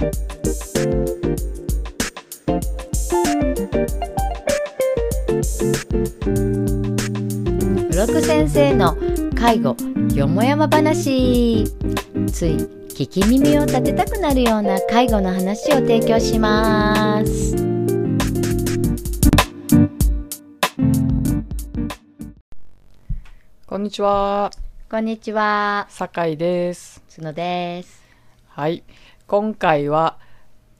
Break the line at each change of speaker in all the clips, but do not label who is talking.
ブロク先生の介護よもやま話。つい聞き耳を立てたくなるような介護の話を提供します。
こんにちは、
こんにちは。
酒井です。
角です。
はい、今回は、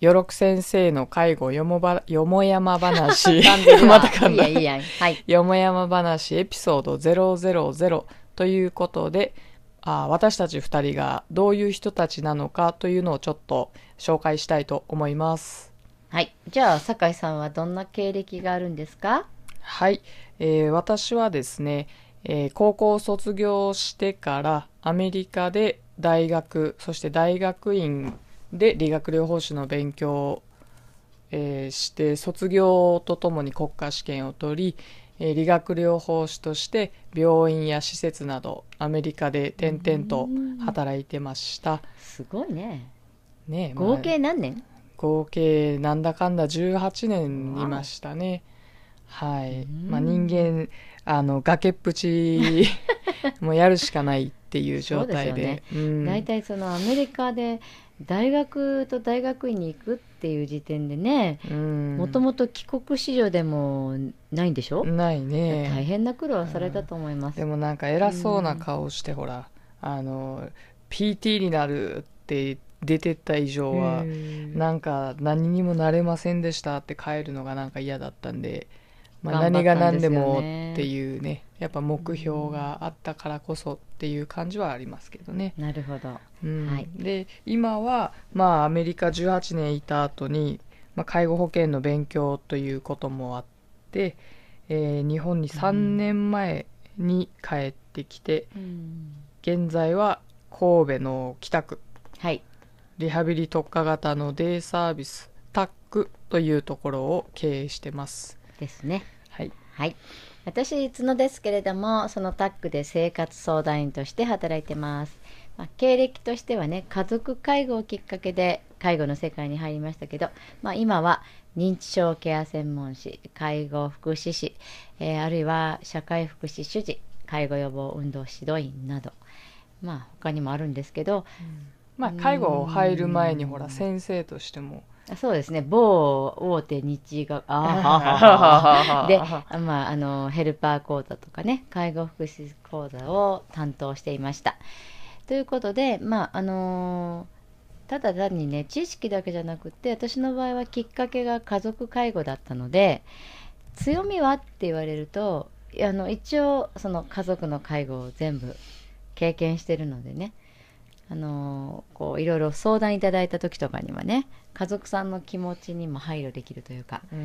よろく先生の介護よもばよもやま話。また噛んだ。
いいやいいや。はい。
よもやま話エピソード000ということで、あ私たち二人がどういう人たちなのかというのをちょっと紹介したいと思います。
はい。じゃあ酒井さんはどんな経歴があるんですか？
はい、えー私はですね、えー高校を卒業してからアメリカで大学そして大学院で理学療法士の勉強を、えーして卒業とともに国家試験を取り、えー理学療法士として病院や施設などアメリカで転々と働いてました。
すごいね。
ねまあ
合計何年？
合計なんだかんだ18年いましたね。はい、まあ、人間あの崖っぷち もうやるしかないっていう状態で。うん。
大体そのアメリカで大学と大学院に行くっていう時点でね
うん。
もともと帰国子女でもないんでしょ、
ない
大
ね
変な苦労されたと思います、
でもなんか偉そうな顔してほらあの PT になるって出てった以上は
うん。
なんか何にもなれませんでしたって帰るのがなんか嫌だったんで、まあ、何が何でもっていうねやっぱ目標があったからこそっていう感じはありますけどね。
なるほど。
うん。
はい。
で今はまあアメリカ18年いた後に、まあ、介護保険の勉強ということもあって、えー日本に3年前に帰ってきて、現在は神戸の北区。
はい。
リハビリ特化型のデイサービスタックというところを経営してます。
ですね
はい。
はい私角ですけれどもそのタッグで生活相談員として働いてます、まあ、経歴としてはね家族介護をきっかけで介護の世界に入りましたけど、まあ、今は認知症ケア専門士介護福祉士、えーあるいは社会福祉主事介護予防運動指導員などまあ他にもあるんですけど
まあ介護入る前にほら先生としても
あそうですね某大手日があで、まあ、あのヘルパー講座とかね介護福祉講座を担当していました。ということで、まああのただ単にね知識だけじゃなくて私の場合はきっかけが家族介護だったので強みはって言われるとあの一応その家族の介護を全部経験してるのでねあのこういろいろ相談いただいた時とかにはね家族さんの気持ちにも配慮できるというか。
う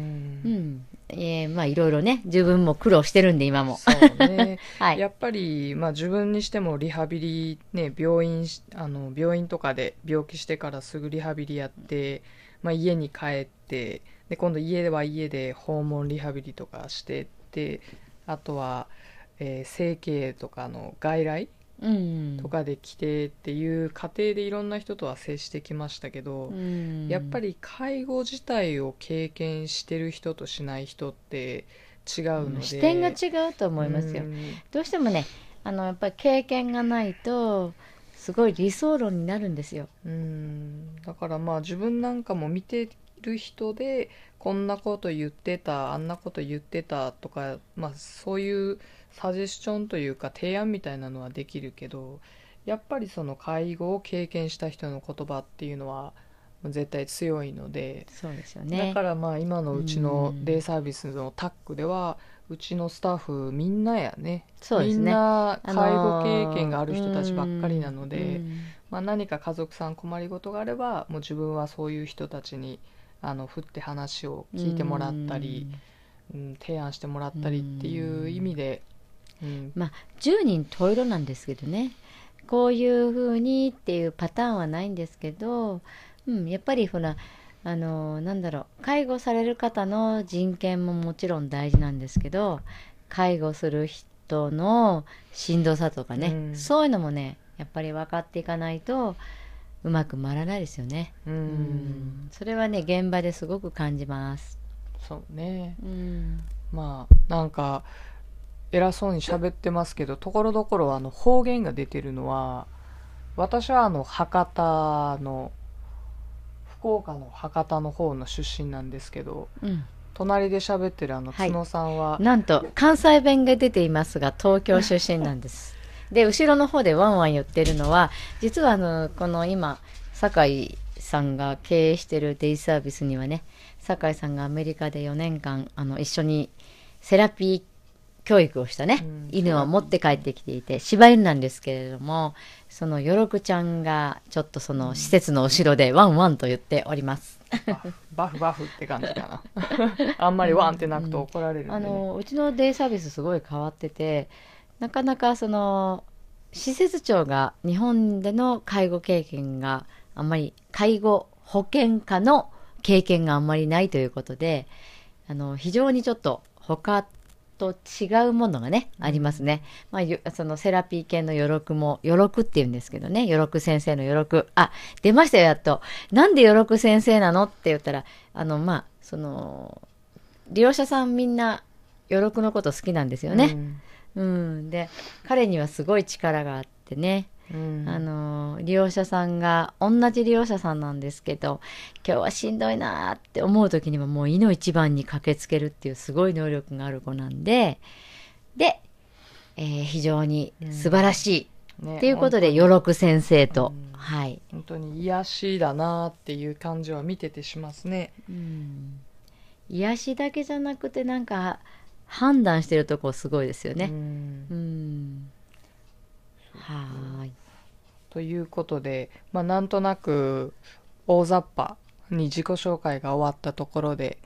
うん。ん、えーまあいろいろね自分も苦労してるんで今も。
そうね。
はい。
やっぱり、まあ、自分にしてもリハビリ、ね、病院しあの病院とかで病気してからすぐリハビリやって、まあ、家に帰ってで今度家は家で訪問リハビリとかしてってあとは、えー整形とかの外来
うん
とかで来てっていう過程でいろんな人とは接してきましたけど、
うん。
やっぱり介護自体を経験してる人としない人って違うので。
視点が違うと思いますよ。
うん。
どうしてもねあのやっぱり経験がないとすごい理想論になるんですよ。
うん。だからまあ自分なんかも見てる人でこんなこと言ってたあんなこと言ってたとか、まあ、そういうサジェスチョンというか提案みたいなのはできるけどやっぱりその介護を経験した人の言葉っていうのは絶対強いので、
そうですよね。
だからまあ今のうちの
うん。
デイサービスのタックではうちのスタッフみんなやね。
そうですね。
みんな介護
ー
経験がある人たちばっかりなので。
うん。
まあ、何か家族さん困りごとがあればもう自分はそういう人たちにあの振って話を聞いてもらったり、うん、提案してもらったりっていう意味で、うん。
まあ10人十色なんですけどね。こういうふうにっていうパターンはないんですけど、うん、やっぱりほらあのなんだろう介護される方の人権ももちろん大事なんですけど介護する人のしんどさとかね、
うん。
そういうのもねやっぱり分かっていかないとうまく回らないですよね。
う
うんん、それはね現場ですごく感じます。
そうね。
うん、
まあなんか偉そうに喋ってますけどところどころあの方言が出てるのは私はあの博多の福岡の博多の方の出身なんですけど
うん、
隣で喋ってるあの
はい
角さんは、
なんと関西弁が出ていますが東京出身なんです。で後ろの方でワンワン言ってるのは実はあのこの今酒井さんが経営してるデイサービスにはね酒井さんがアメリカで4年間あの一緒にセラピー教育をしたね、
うん
犬を持って帰ってきていて柴犬なんですけれどもそのよろくちゃんがちょっとその施設の後ろでワンワンと言っております。
バフバフって感じかな。あんまりワンって鳴くと怒られるんで、ね。
あのうちのデイサービスすごい変わっててなかなかその施設長が日本での介護経験があんまり介護保険科の経験があんまりないということであの非常にちょっと他と違うものがね、ありますね。まあ、よそのセラピー系の余力も、余力って言うんですけどね、余力先生の余力。あ、出ましたよ、やっと。なんで余力先生なのって言ったら、あの、まあ、その、利用者さんみんな余力のこと好きなんですよね。うん、で彼にはすごい力があってね、
うん。うん
あの利用者さんが同じ利用者さんなんですけど今日はしんどいなーって思う時にはもういの一番に駆けつけるっていうすごい能力がある子なんでで、えー非常に素晴らしい、
ね
っていうことで
本
余力先生と、
うん。
はい、
本当に癒しだなっていう感じは見ててしますね。
うん、癒しだけじゃなくてなんか判断してるとこすごいですよ
う
ね。
ん。
うん、はーい。
ということで、まあ、なんとなく大雑把に自己紹介が終わったところで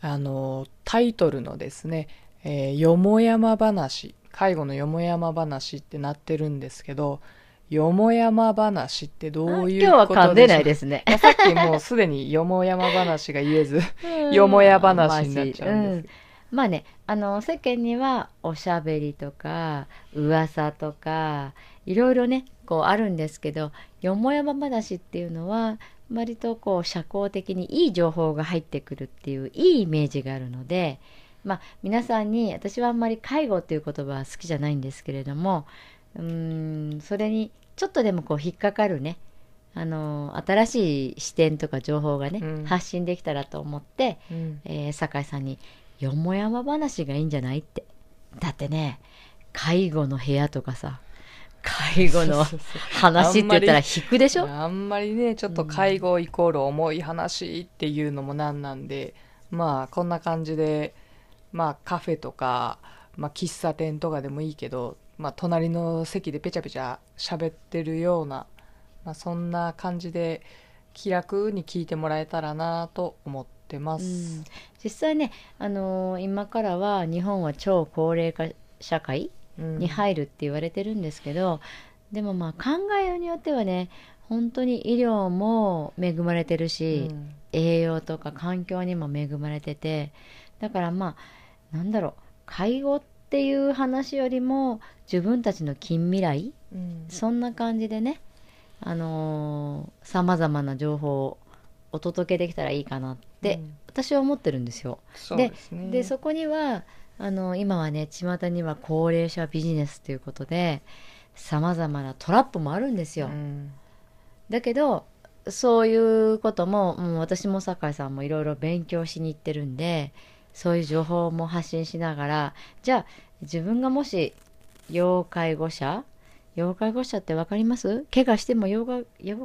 あのタイトルのですね「えーよもやま話」介護のよもやま話ってなってるんですけどよもやま話ってどういう
今日は
こと
噛んでない
す
ですね。
さっきもうすでによもやま話が言えず よもや話になっちゃうんです
まあね、あの世間にはおしゃべりとか噂とかいろいろねこうあるんですけどよもやま話っていうのは割とこう社交的にいい情報が入ってくるっていういいイメージがあるので、まあ、皆さんに私はあんまり介護っていう言葉は好きじゃないんですけれどもうーんそれにちょっとでもこう引っかかるねあの新しい視点とか情報がね、
うん。
発信できたらと思って
うん。
えー酒井さんに「よもやま話がいいんじゃない?」ってだってね介護の部屋とかさ介護の話って言ったら引くでしょ？
あんまりねちょっと介護イコール重い話っていうのもなんなんで、まあこんな感じでまあカフェとか、まあ、喫茶店とかでもいいけど、まあ、隣の席でペチャペチャ喋ってるような、まあ、そんな感じで気楽に聞いてもらえたらなと思ってま
うん。
す。
実際ね、あのー今からは日本は超高齢化社会
うん。
に入るって言われてるんですけど、でもまあ考えようによってはね本当に医療も恵まれてるし、
うん。
栄養とか環境にも恵まれててだからまあなんだろう介護っていう話よりも自分たちの近未来
うん。
そんな感じでねあのさまざまな情報をお届けできたらいいかなって、
うん。
私は思ってるんですよ。
そうですね。
でそこにはあの今はね巷には高齢者ビジネスということでさまざまなトラップもあるんですよ。
うん。
だけどそういうことも、うん、私も酒井さんもいろいろ勉強しに行ってるんでそういう情報も発信しながらじゃあ自分がもし要介護者要介護者って分かります？怪我しても要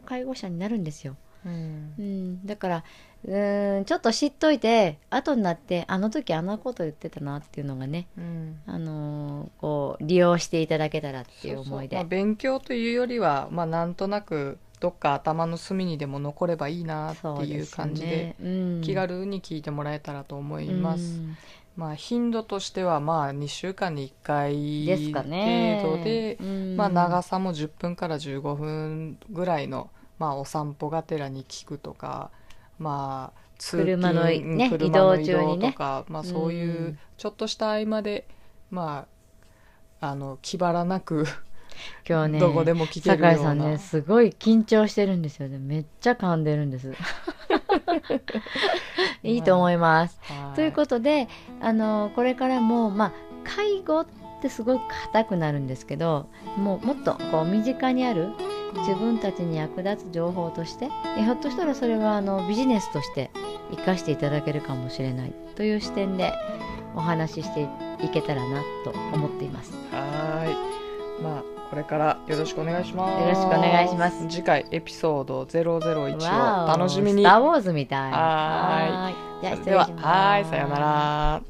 介護者になるんですよ、
うん。
うん、だからうーんちょっと知っといて後になってあの時あんなこと言ってたなっていうのがね、
うん。
あのーこう利用していただけたらっていう思いで。
まあ、勉強というよりは、まあ、なんとなくどっか頭の隅にでも残ればいいなっていう感じで
ねうん。
気軽に聞いてもらえたらと思います、
うん。
まあ、頻度としてはまあ2週間に1回
ですかね。
程度で、
うん。
まあ、長さも10分から15分ぐらいの、まあ、お散歩がてらに聞くとか、まあ、通勤
車のね移動
移
中にね。
動とか、まあ、そういううんちょっとした合間で、まあ、あの気張らなく
今日ね
どこでも聞けるよう
さんねすごい緊張してるんですよね。めっちゃ噛んでるんです。いいと思います、
はい。
ということであのこれからもまあ介護ってすごく硬くなるんですけどもうもっとこう身近にある自分たちに役立つ情報としてえひょっとしたらそれはあのビジネスとして生かしていただけるかもしれないという視点でお話ししていけたらなと思っています。
はいまあこれからよろしくお願いします
よろしくお願いします
次回エピソード001
わお
を楽しみに
スター・ウォーズみたい。
はーい。
じゃあ失礼します。
はいさようなら